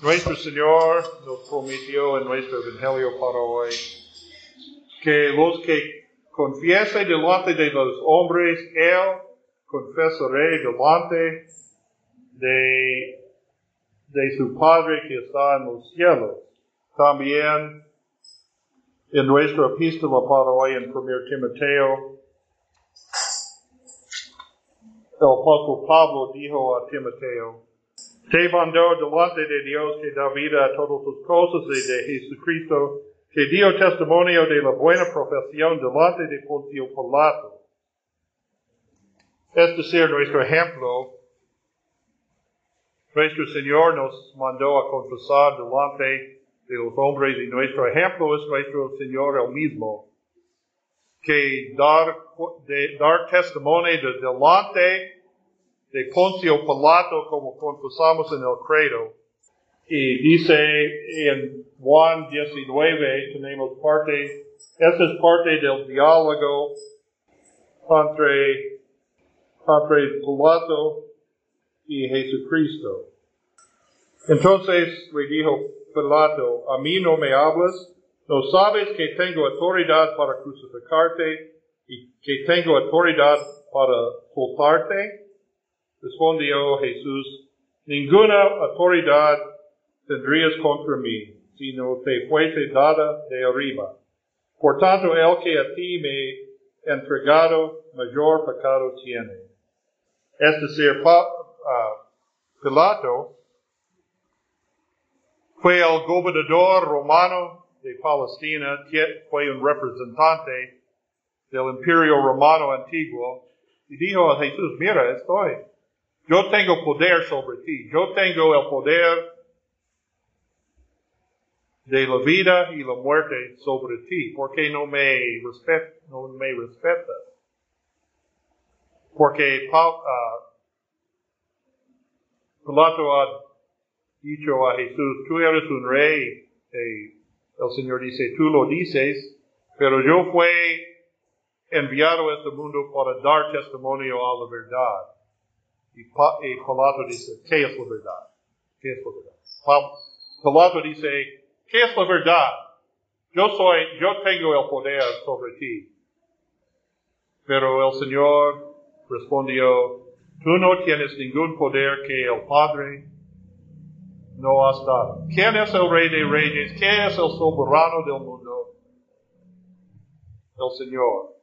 Nuestro Señor nos prometió en nuestro Evangelio para hoy que los que confiesen delante de los hombres, Él confesaré delante de, su Padre que está en los cielos. También en nuestra epístola para hoy en 1 Timoteo, el apóstol Pablo dijo a Timoteo, te mandó delante de Dios que da vida a todas las cosas y de Jesucristo, que dio testimonio de la buena profesión delante de Poncio Pilato. Es decir, nuestro ejemplo, nuestro Señor nos mandó a confesar delante de los hombres y nuestro ejemplo es nuestro Señor el mismo, que dar, de, dar testimonio de delante de Poncio Pilato como confesamos en el credo. Y dice en Juan 19, tenemos parte, esa es parte del diálogo entre, entre Pilato y Jesucristo. Entonces le dijo Pilato, a mí no me hablas, no sabes que tengo autoridad para crucificarte y que tengo autoridad para soltarte. Respondió Jesús, ninguna autoridad tendrías contra mí, si no te fuese dada de arriba. Por tanto, el que a ti me entregado, mayor pecado tiene. Es decir, uh, Pilato fue el gobernador romano de Palestina, fue un representante del imperio romano antiguo, y dijo a Jesús, mira, estoy, yo tengo poder sobre ti, yo tengo el poder de la vida y la muerte sobre ti, porque no me, respet, no me respetas. Porque uh, Pilato ha dicho a Jesús, tú eres un rey, el Señor dice, tú lo dices, pero yo fui enviado a este mundo para dar testimonio a la verdad. Y, Pilato dice, ¿qué es la verdad? ¿Qué es la verdad? Pilato dice, ¿qué es la verdad? Yo soy, yo tengo el poder sobre ti. Pero el Señor respondió, tú no tienes ningún poder que el Padre no has dado. ¿Quién es el Rey de Reyes? ¿Quién es el soberano del mundo? El Señor,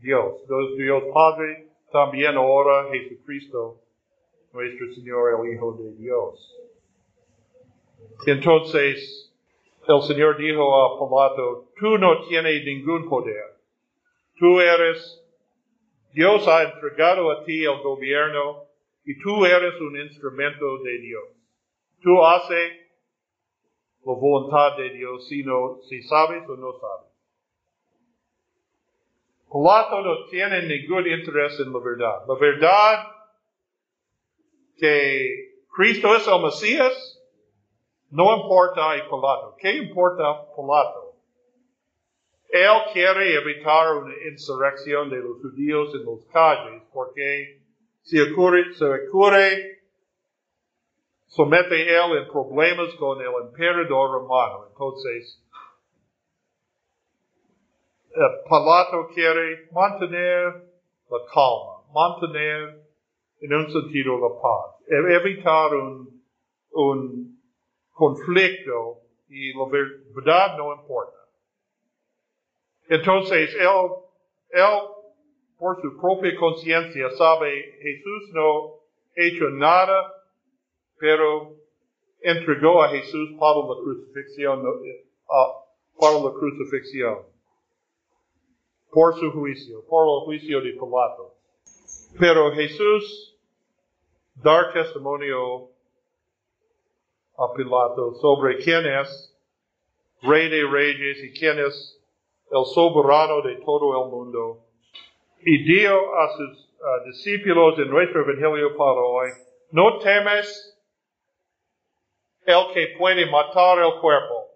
Dios. Dios Padre, también ahora Jesucristo nuestro Señor, el Hijo de Dios. Entonces, el Señor dijo a Pilato, tú no tienes ningún poder. Tú eres, Dios ha entregado a ti el gobierno y tú eres un instrumento de Dios. Tú haces la voluntad de Dios si, si sabes o no sabes. Pilato no tiene ningún interés en la verdad. La verdad que Cristo es el Mesías, no importa a Pilato. ¿Qué importa Pilato? Él quiere evitar una insurrección de los judíos en las calles porque si ocurre, se ocurre, somete él en problemas con el emperador romano. Entonces, eh, Pilato quiere mantener la calma, mantener en un sentido la paz, evitar un, un conflicto y la verdad no importa. Entonces, él, él, por su propia conciencia, sabe, Jesús no hecho nada, pero entregó a Jesús para la crucifixión, uh, para la crucifixión, por su juicio, por el juicio de Pilato. Pero Jesús dar testimonio a Pilato sobre quién es Rey de Reyes y quién es el soberano de todo el mundo. Y dio a sus discípulos en nuestro Evangelio para hoy, no temes el que puede matar el cuerpo,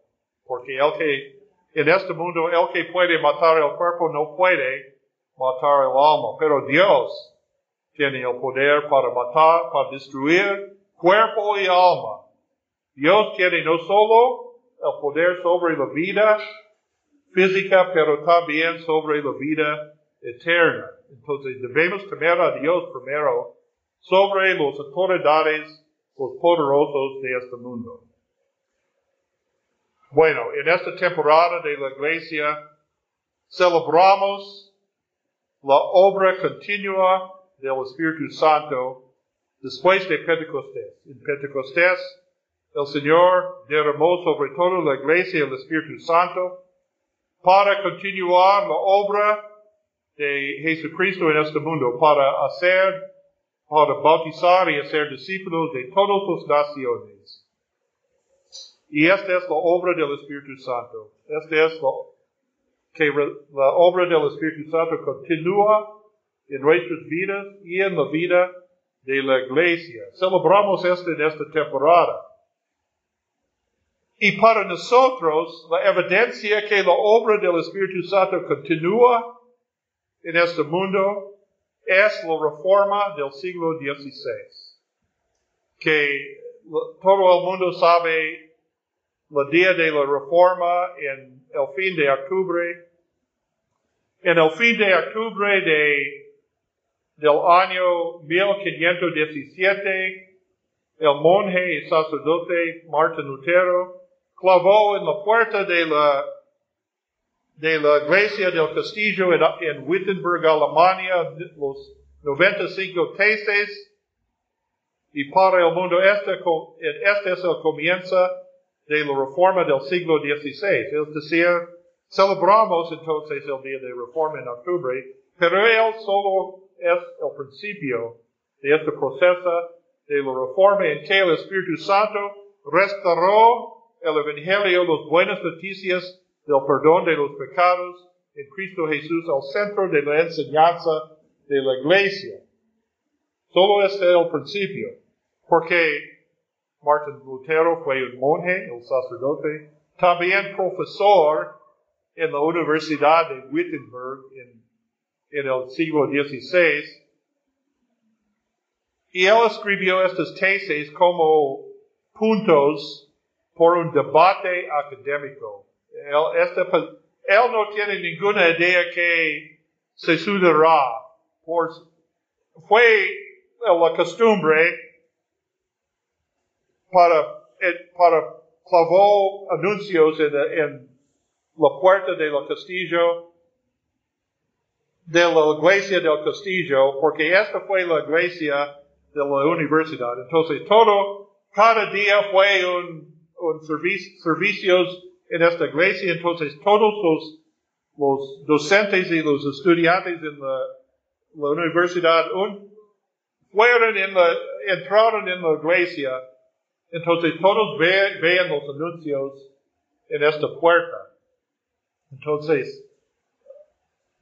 porque el que en este mundo el que puede matar el cuerpo no puede matar el alma, pero Dios tiene el poder para matar, para destruir cuerpo y alma. Dios tiene no solo el poder sobre la vida física, pero también sobre la vida eterna. Entonces debemos temer a Dios primero sobre las autoridades, los poderosos de este mundo. Bueno, en esta temporada de la iglesia celebramos la obra continua del Espíritu Santo después de Pentecostés. En Pentecostés, el Señor derramó sobre toda la iglesia el Espíritu Santo para continuar la obra de Jesucristo en este mundo, para hacer, para bautizar y hacer discípulos de todas las naciones. Y esta es la obra del Espíritu Santo. Esta es la, que la obra del Espíritu Santo continúa en nuestras vidas y en la vida de la iglesia. Celebramos esto en esta temporada. Y para nosotros, la evidencia que la obra del Espíritu Santo continúa en este mundo es la reforma del siglo XVI. Que todo el mundo sabe el día de la reforma en el fin de octubre. En el fin de octubre de, del año 1517, el monje y sacerdote Martín Lutero clavó en la puerta de la, de la iglesia del castillo en, en Wittenberg, Alemania, los 95 tesis, y para el mundo este, este es el comienzo de la reforma del siglo XVI. Es decir, celebramos entonces el día de reforma en octubre, pero él solo es el principio de este proceso de la reforma en que el Espíritu Santo restauró el Evangelio, las buenas noticias del perdón de los pecados en Cristo Jesús al centro de la enseñanza de la iglesia. Solo este es el principio, porque Martin Lutero fue un monje, el sacerdote, también profesor en la Universidad de Wittenberg en, en el siglo XVI. Y él escribió estas tesis como puntos por un debate académico. Él, este, no tiene ninguna idea que se sudará. Por, fue la costumbre para, para clavó anuncios en, la puerta del castillo, de la iglesia del castillo, porque esta fue la iglesia de la universidad. Entonces todo, cada día fue un, un servicio, servicios en esta iglesia, entonces todos los, los docentes y los estudiantes en la, universidad un, fueron en la, entraron en la iglesia entonces todos vean los anuncios en esta puerta. Entonces,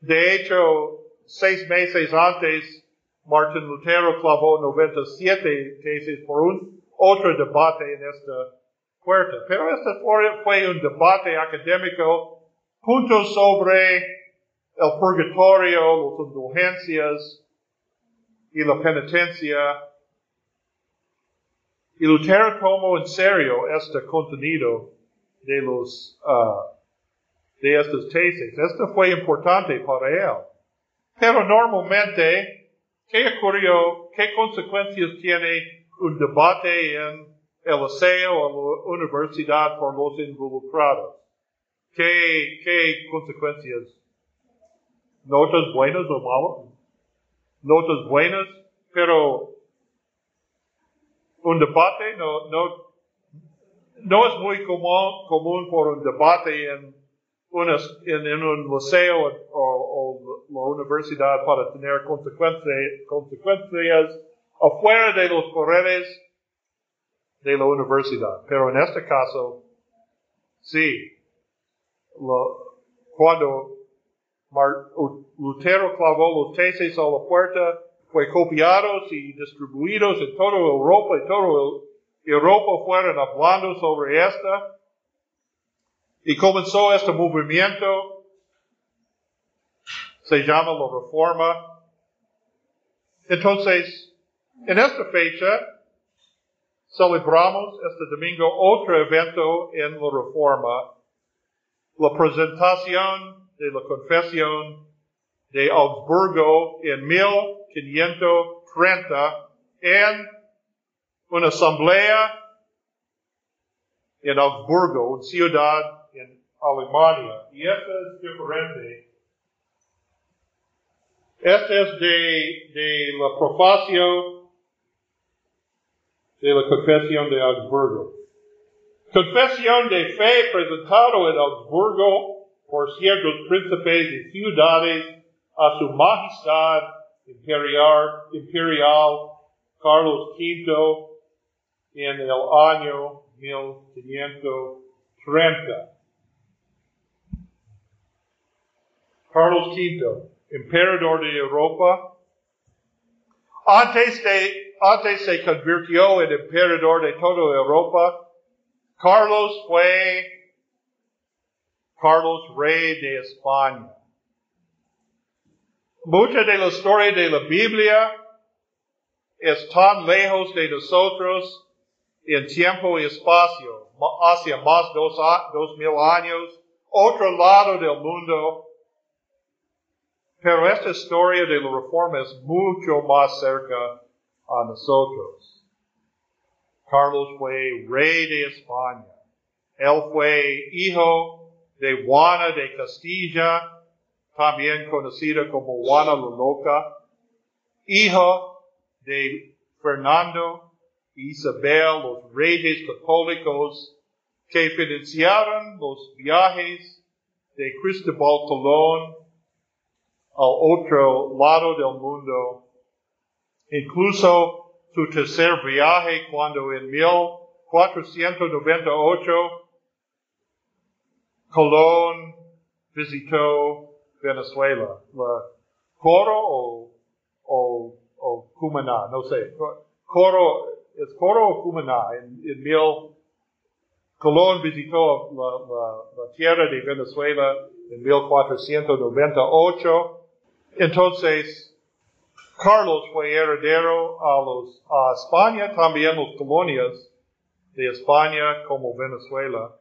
de hecho, seis meses antes, Martin Lutero clavó 97 tesis por un otro debate en esta puerta. Pero este fue un debate académico, puntos sobre el purgatorio, las indulgencias y la penitencia y Lutero tomó en serio este contenido de los, uh, de estas tesis. Esto fue importante para él. Pero normalmente, ¿qué ocurrió? ¿Qué consecuencias tiene un debate en el liceo o la universidad por los involucrados? ¿Qué, qué consecuencias? ¿Notas buenas o malas? Notas buenas, pero un debate no, no, no es muy común, común por un debate en, una, en, en un liceo o, o, la universidad para tener consecuencias, consecuencias afuera de los paredes de la universidad. Pero en este caso, sí, lo, cuando Lutero clavó los tesis a la puerta fue copiados y distribuidos en toda Europa y toda Europa fueron hablando sobre esta. Y comenzó este movimiento, se llama la reforma. Entonces, en esta fecha, celebramos este domingo otro evento en la reforma, la presentación de la confesión de Augsburgo en 1530 en una asamblea en Augsburgo, ciudad Alemania. Y esto es diferente. Este es de, de la profacio de la confesión de Augsburgo. Confesión de fe presentado en Augsburgo por ciertos príncipes y ciudades a su majestad imperial, imperial Carlos V en el año 1530. Carlos V, emperador de Europa, antes, de, antes se convirtió en emperador de toda Europa. Carlos fue Carlos rey de España. Mucha de la historia de la Biblia es tan lejos de nosotros en tiempo y espacio, hacia más dos, dos mil años, otro lado del mundo. Pero esta historia de la reforma es mucho más cerca a nosotros. Carlos fue rey de España. Él fue hijo de Juana de Castilla, también conocida como Juana la Loca, hijo de Fernando y Isabel, los reyes católicos que financiaron los viajes de Cristóbal Colón al otro lado del mundo. Incluso su tercer viaje cuando en 1498 Colón visitó Venezuela. La coro o, o Cumaná, no sé. Coro, es Coro o Cumaná. En mil, Colón visitó la, la, la, tierra de Venezuela en 1498. Entonces, Carlos fue heredero a los, a España, también las colonias de España como Venezuela.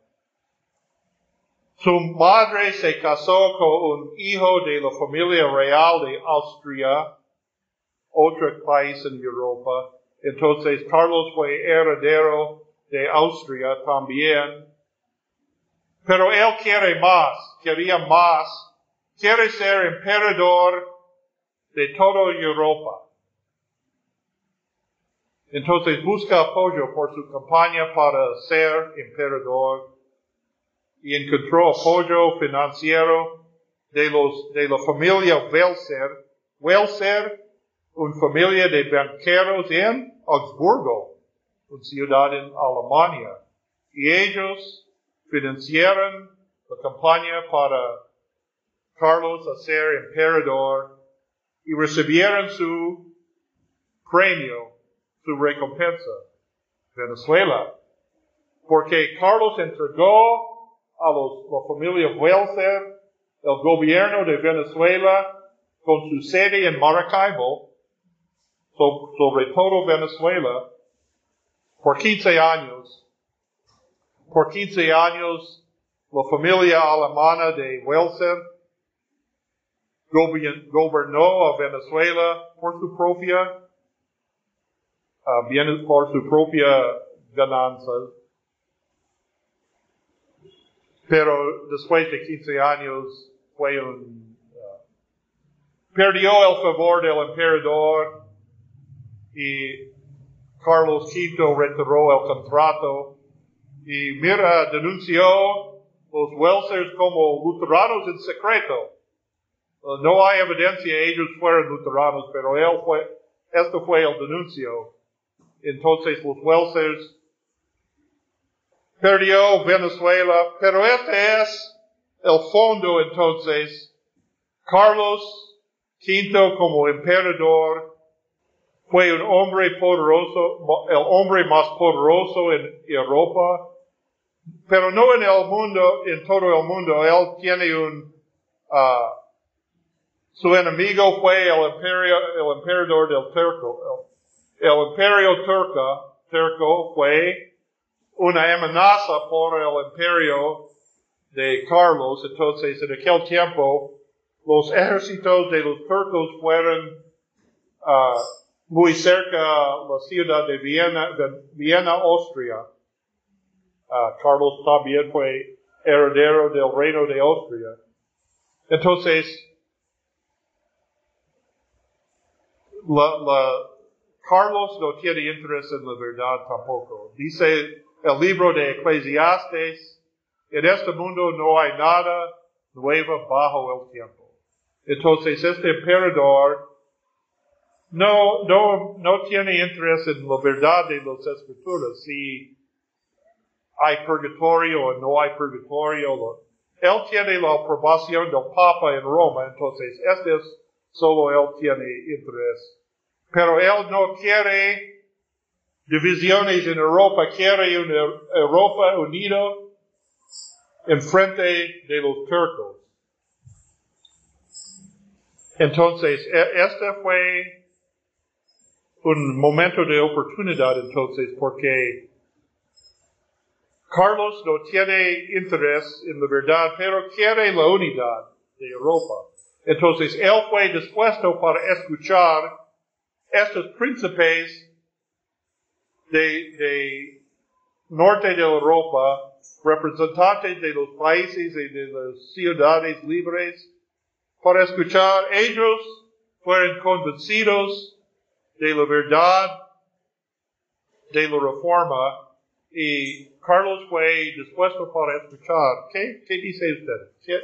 Su madre se casó con un hijo de la familia real de Austria, otro país en Europa. Entonces Carlos fue heredero de Austria también. Pero él quiere más, quería más, quiere ser emperador de toda Europa. Entonces busca apoyo por su campaña para ser emperador y encontró apoyo financiero de los, de la familia Welser. Welser una familia de banqueros en Augsburgo, una ciudad en Alemania. Y ellos financiaron la campaña para Carlos a ser emperador y recibieron su premio, su recompensa, Venezuela. Porque Carlos entregó a los, la familia Welser el gobierno de Venezuela con su sede en Maracaibo sobre todo Venezuela por 15 años. Por 15 años, la familia alemana de Welser gobernó a Venezuela por su propia, uh, bien, por su propia ganancia. Pero después de 15 años fue un, uh, perdió el favor del emperador y Carlos V retiró el contrato y Mira denunció los Welsers como luteranos en secreto. Uh, no hay evidencia ellos fueron luteranos, pero él fue, esto fue el denuncio. Entonces los Welsers perdió Venezuela, pero este es el fondo entonces. Carlos V como emperador fue un hombre poderoso, el hombre más poderoso en Europa, pero no en el mundo, en todo el mundo. Él tiene un, uh, su enemigo fue el imperio, el emperador del turco, el, el imperio turca, terco fue una amenaza por el imperio de Carlos. Entonces, en aquel tiempo, los ejércitos de los turcos fueron uh, muy cerca la ciudad de Viena, de Viena, Austria. Uh, Carlos también fue heredero del reino de Austria. Entonces, la, la, Carlos no tiene interés en la verdad tampoco. Dice el libro de Eclesiastes, en este mundo no hay nada nuevo bajo el tiempo. Entonces este emperador no, no, no tiene interés en la verdad de las escrituras, si hay purgatorio o no hay purgatorio. Él tiene la aprobación del Papa en Roma, entonces este es solo él tiene interés. Pero él no quiere divisiones en Europa, quiere una Europa unida en frente de los turcos. Entonces, e, este fue un momento de oportunidad entonces porque Carlos no tiene interés en la verdad, pero quiere la unidad de Europa. Entonces, él fue dispuesto para escuchar estos príncipes de, de norte de Europa, representantes de los países y de las ciudades libres, para escuchar, ellos fueron convencidos de la verdad de la reforma y Carlos fue dispuesto para escuchar. ¿Qué, qué dice usted? ¿Quién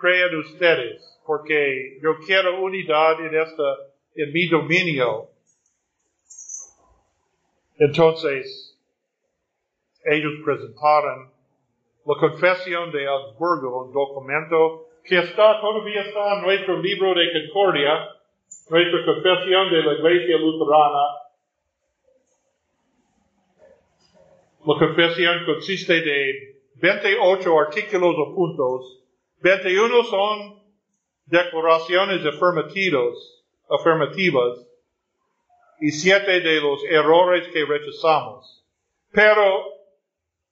creen ustedes? Porque yo quiero unidad en esta, en mi dominio. Entonces, ellos presentaron la confesión de Augsburgo, un documento que está, todavía está en nuestro libro de Concordia, nuestra confesión de la Iglesia Luterana. La confesión consiste de 28 artículos o puntos. 21 son declaraciones afirmativas, afirmativas y siete de los errores que rechazamos. Pero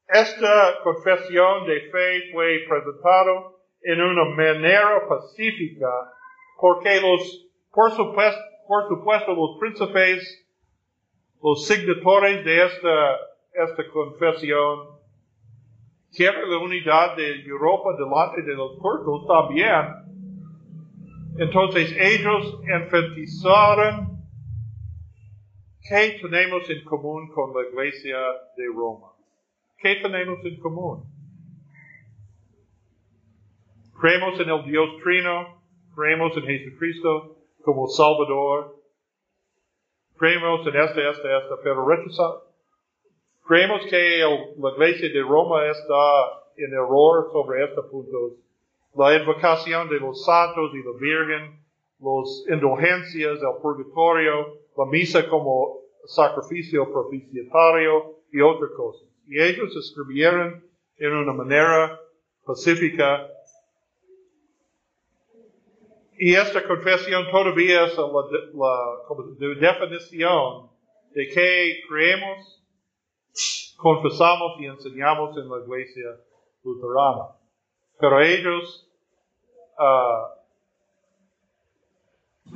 esta confesión de fe fue presentada en una manera pacífica porque los, por supuesto, por supuesto los príncipes, los signatores de esta, esta confesión, quieren la unidad de Europa delante de los turcos también. Entonces ellos enfatizaron ¿Qué tenemos en común con la iglesia de Roma? ¿Qué tenemos en común? Creemos en el Dios Trino, creemos en Jesucristo como Salvador, creemos en esta, esta, esta, pero rechazamos. Creemos que la iglesia de Roma está en error sobre estos puntos. La invocación de los santos y la Virgen, las indulgencias, el purgatorio, la misa como sacrificio propiciatorio y otras cosas. Y ellos escribieron en una manera pacífica. Y esta confesión todavía es la, definición de que creemos, confesamos y enseñamos en la iglesia luterana. Pero ellos uh,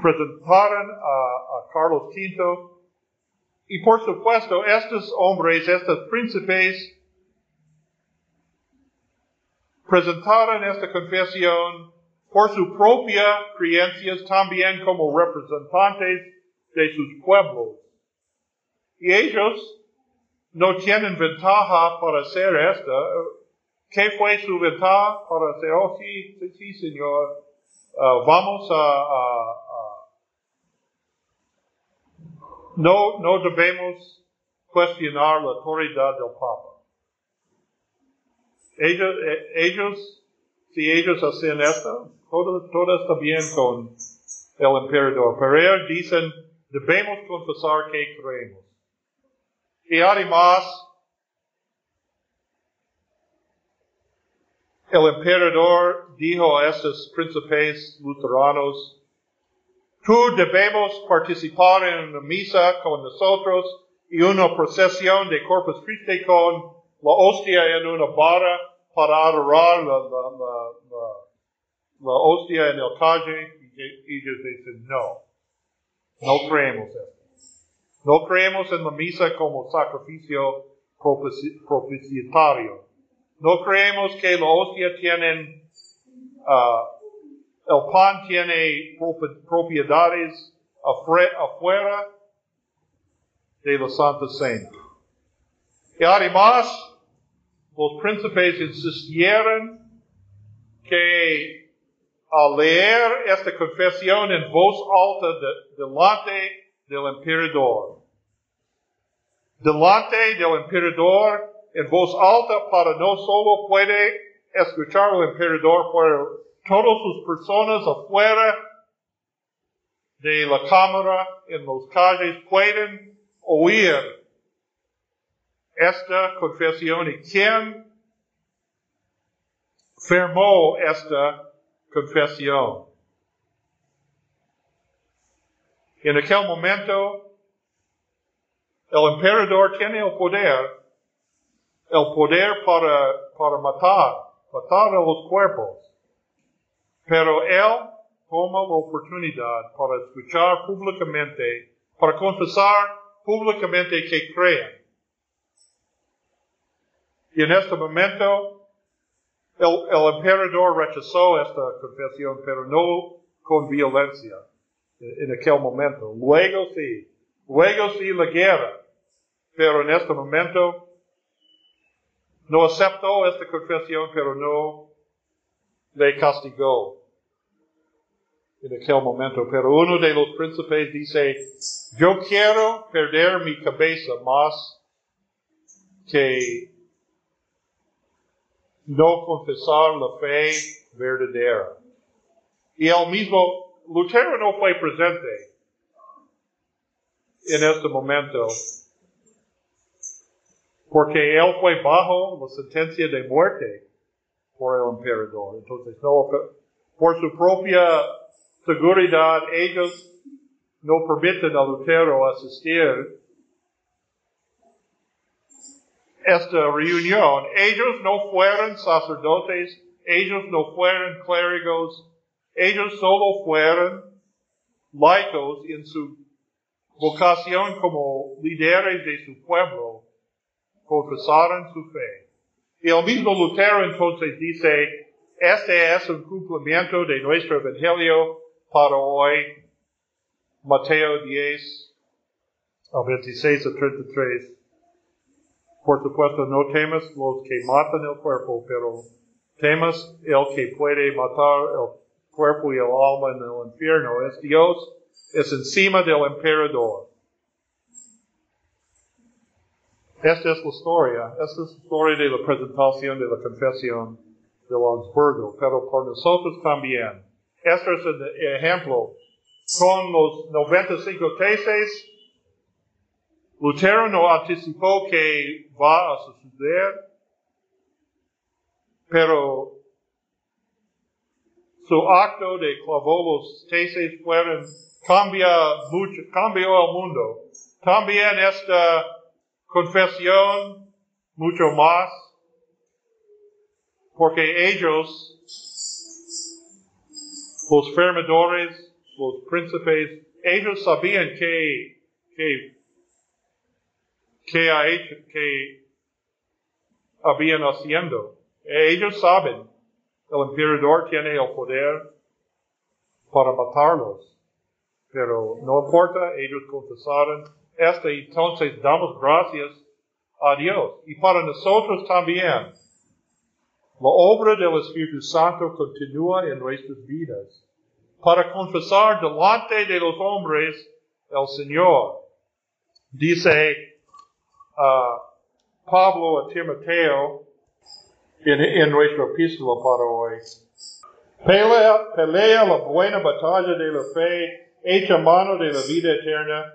presentaron a, Carlos V y por supuesto estos hombres, estos príncipes presentaron esta confesión por su propia creencias también como representantes de sus pueblos. Y ellos no tienen ventaja para hacer esto. ¿Qué fue su ventaja para hacer? Oh, sí, sí, señor. Vamos a, no, no debemos cuestionar la autoridad del Papa. Ellos, ellos si ellos hacen esto, todo, todo está bien con el emperador. Pero ellos dicen, debemos confesar que creemos. Y además, el emperador dijo a estos príncipes luteranos, Tú debemos participar en la misa con nosotros y una procesión de Corpus Christi con la hostia en una barra para adorar la hostia en el calle y ellos dicen no, no creemos esto. No creemos en la misa como sacrificio propiciatorio. No creemos que la hostia tienen, uh, el pan tiene propiedades afuera de la Santa Cena. Y además, los príncipes insistieron que al leer esta confesión en voz alta delante del emperador, delante del emperador en voz alta para no solo puede escuchar al emperador, pero todas sus personas afuera de la cámara en los calles pueden oír esta confesión y quién firmó esta confesión. En aquel momento, el emperador tiene el poder, el poder para, para matar, matar a los cuerpos. Pero él toma la oportunidad para escuchar públicamente, para confesar públicamente que creen. Y en este momento, el, el emperador rechazó esta confesión, pero no con violencia en aquel momento. Luego sí, luego sí la guerra, pero en este momento no aceptó esta confesión, pero no le castigó en aquel momento. Pero uno de los príncipes dice, yo quiero perder mi cabeza más que no confesar la fe verdadera. Y él mismo Lutero no fue presente en este momento porque él fue bajo la sentencia de muerte por el emperador. Entonces, por su propia seguridad, ellos no permiten a Lutero asistir esta reunión. Ellos no fueron sacerdotes, ellos no fueron clérigos, ellos solo fueron laicos en su vocación como líderes de su pueblo, confesaron su fe. Y el mismo Lutero entonces dice, este es un cumplimiento de nuestro evangelio para hoy, Mateo 10, a 26 a 33. Por supuesto, no temas los que matan el cuerpo, pero temas el que puede matar el cuerpo y el alma en el infierno. Es Dios, es encima del emperador. Esta es la historia, esta es la historia de la presentación de la confesión de Augsburgo, pero por nosotros también. Este es el ejemplo. Con los 95 tesis, Lutero no anticipó que va a suceder, pero su acto de clavó los tesis fueron, cambia mucho, cambió el mundo. También esta confesión, mucho más, porque ellos, los fermadores, los príncipes, ellos sabían que, que, que que habían haciendo. Ellos saben el emperador tiene el poder para matarlos. Pero no importa, ellos confesaron esto entonces damos gracias a Dios. Y para nosotros también, la obra del Espíritu Santo continúa en nuestras vidas para confesar delante de los hombres el Señor. Dice uh, Pablo a Timoteo, en, en nuestra para hoy. Pelea, pelea la buena batalla de la fe, hecha mano de la vida eterna,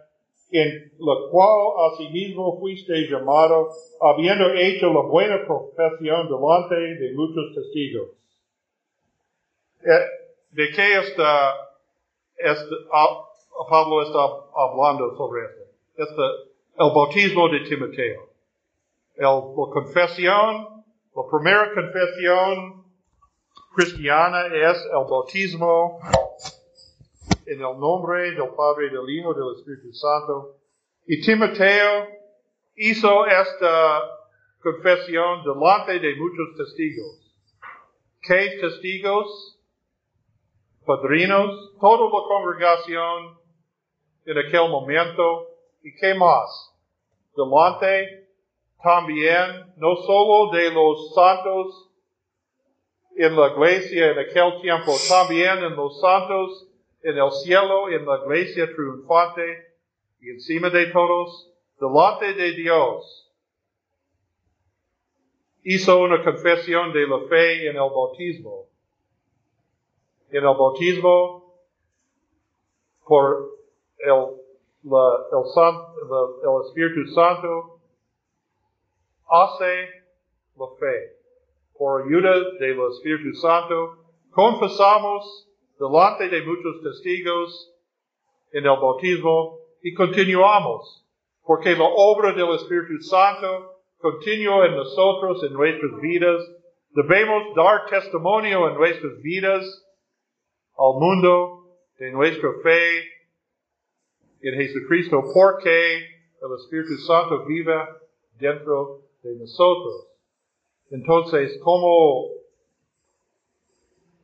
en la cual asimismo fuiste llamado, habiendo hecho la buena profesión delante de muchos testigos. Eh, ¿De qué está, Pablo está hablando sobre esto? Esta, el bautismo de Timoteo. El, la confesión, la primera confesión cristiana es el bautismo en el nombre del Padre, del Hijo, del Espíritu Santo. Y Timoteo hizo esta confesión delante de muchos testigos. ¿Qué testigos? Padrinos, toda la congregación en aquel momento. ¿Y qué más? Delante también, no solo de los santos en la iglesia en aquel tiempo, también en los santos en el cielo, en la iglesia triunfante y encima de todos, delante de Dios. Hizo una confesión de la fe en el bautismo. En el bautismo, por el, la, el, el Espíritu Santo, hace la fe. Por ayuda del Espíritu Santo, confesamos delante de muchos testigos en el bautismo y continuamos, porque la obra del Espíritu Santo continúa en nosotros, en nuestras vidas. Debemos dar testimonio en nuestras vidas al mundo de nuestra fe en Jesucristo, porque el Espíritu Santo vive dentro de nosotros. Entonces, como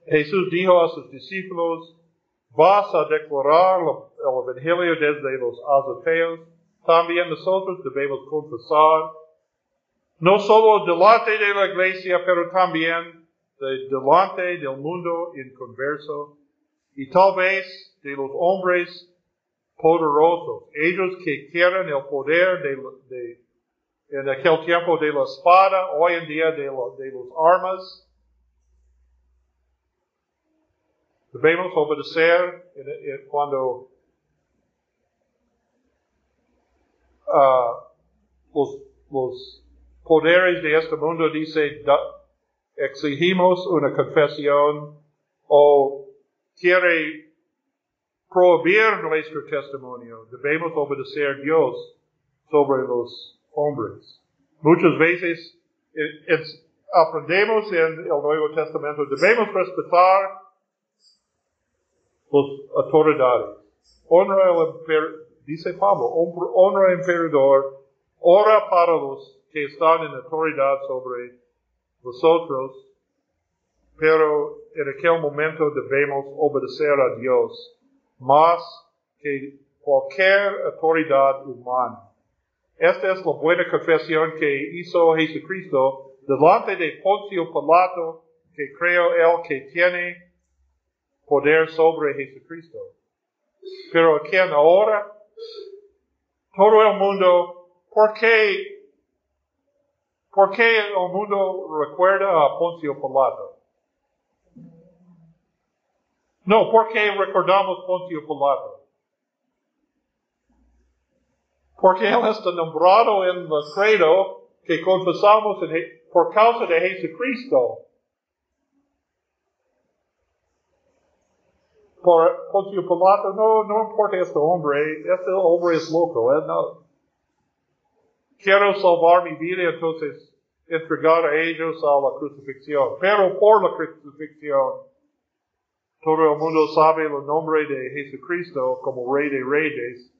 Jesús dijo a sus discípulos, vas a declarar el Evangelio desde los azoteos, también nosotros debemos confesar, no solo delante de la iglesia, pero también delante del mundo en converso, y tal vez de los hombres poderosos, ellos que quieren el poder de, en aquel tiempo de la espada, hoy en día de, los armas, Debemos obedecer cuando uh, los, poderes de este mundo dice exigimos una confesión o quiere prohibir nuestro testimonio. Debemos obedecer Dios sobre los hombres. Muchas veces eh, aprendemos en el Nuevo Testamento, debemos respetar los autoridades. Honra al dice Pablo, honra al emperador, ora para los que están en autoridad sobre nosotros, pero en aquel momento debemos obedecer a Dios más que cualquier autoridad humana. Esta es la buena confesión que hizo Jesucristo delante de Poncio Pilato, que creo él que tiene poder sobre Jesucristo. Pero aquí en ahora, todo el mundo, ¿por qué, por qué el mundo recuerda a Poncio Pilato? No, ¿por qué recordamos Poncio Pilato? Porque él está nombrado en el credo que confesamos por causa de Jesucristo. por Poncio Pilato, no, no importa este hombre, este hombre es loco, ¿eh? no. Quiero salvar mi vida, entonces entregar a ellos a la crucifixión. Pero por la crucifixión, todo el mundo sabe el nombre de Jesucristo como Rey de Reyes.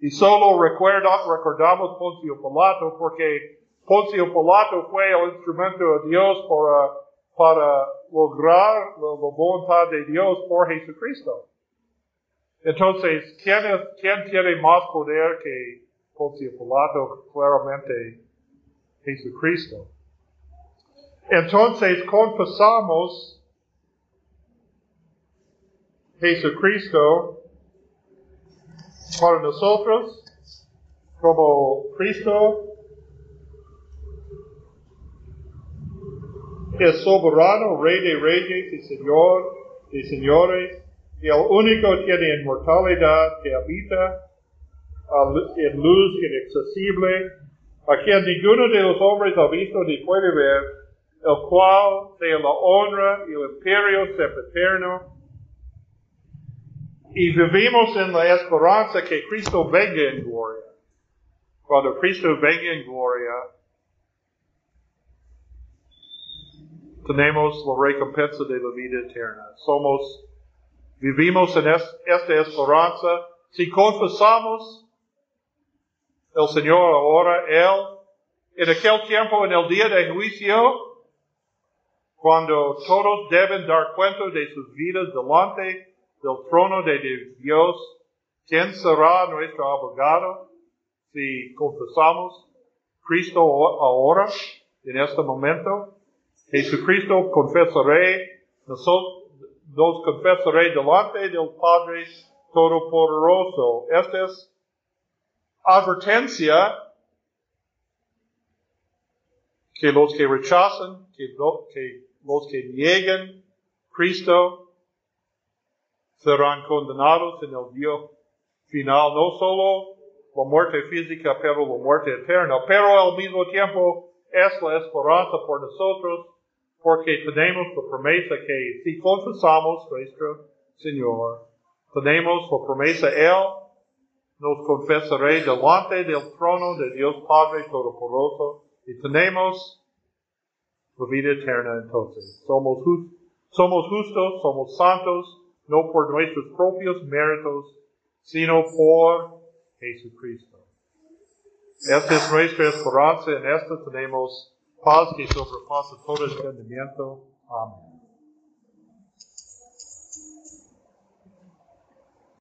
Y solo recuerda, recordamos Poncio Pilato porque Poncio Pilato fue el instrumento de Dios para para lograr la, voluntad de Dios por Jesucristo. Entonces, ¿quién, ¿quién tiene más poder que Poncio Pilato? Claramente Jesucristo. Entonces, confesamos Jesucristo para nosotros como Cristo es soberano, rey de reyes y señor de señores, y el único tiene inmortalidad que habita en luz inaccesible, a quien ninguno de los hombres ha visto ni puede ver, el cual sea la honra y el imperio eterno. Y vivimos en la esperanza que Cristo venga en gloria. cuando Cristo venga en gloria, tenemos la recompensa de la vida eterna. Somos, vivimos en esta esperanza. Si confesamos el Señor ahora, Él, en aquel tiempo, en el día de juicio, cuando todos deben dar cuenta de sus vidas delante del trono de Dios, ¿quién será nuestro abogado si confesamos Cristo ahora, en este momento? Jesucristo confesaré, nos confesaré delante del Padre Todopoderoso. Esta es advertencia que los que rechazan, que, los que niegan Cristo serán condenados en el día final, no solo la muerte física, pero la muerte eterna, pero al mismo tiempo es la esperanza por nosotros porque tenemos la promesa que si confesamos nuestro Señor, tenemos la promesa, Él nos confesará delante del trono de Dios Padre Todopoderoso y tenemos la vida eterna entonces. Somos, somos justos, somos santos, no por nuestros propios méritos, sino por Jesucristo. Esta es nuestra esperanza, en esta tenemos paz que sobrepasa todo entendimiento. Amén.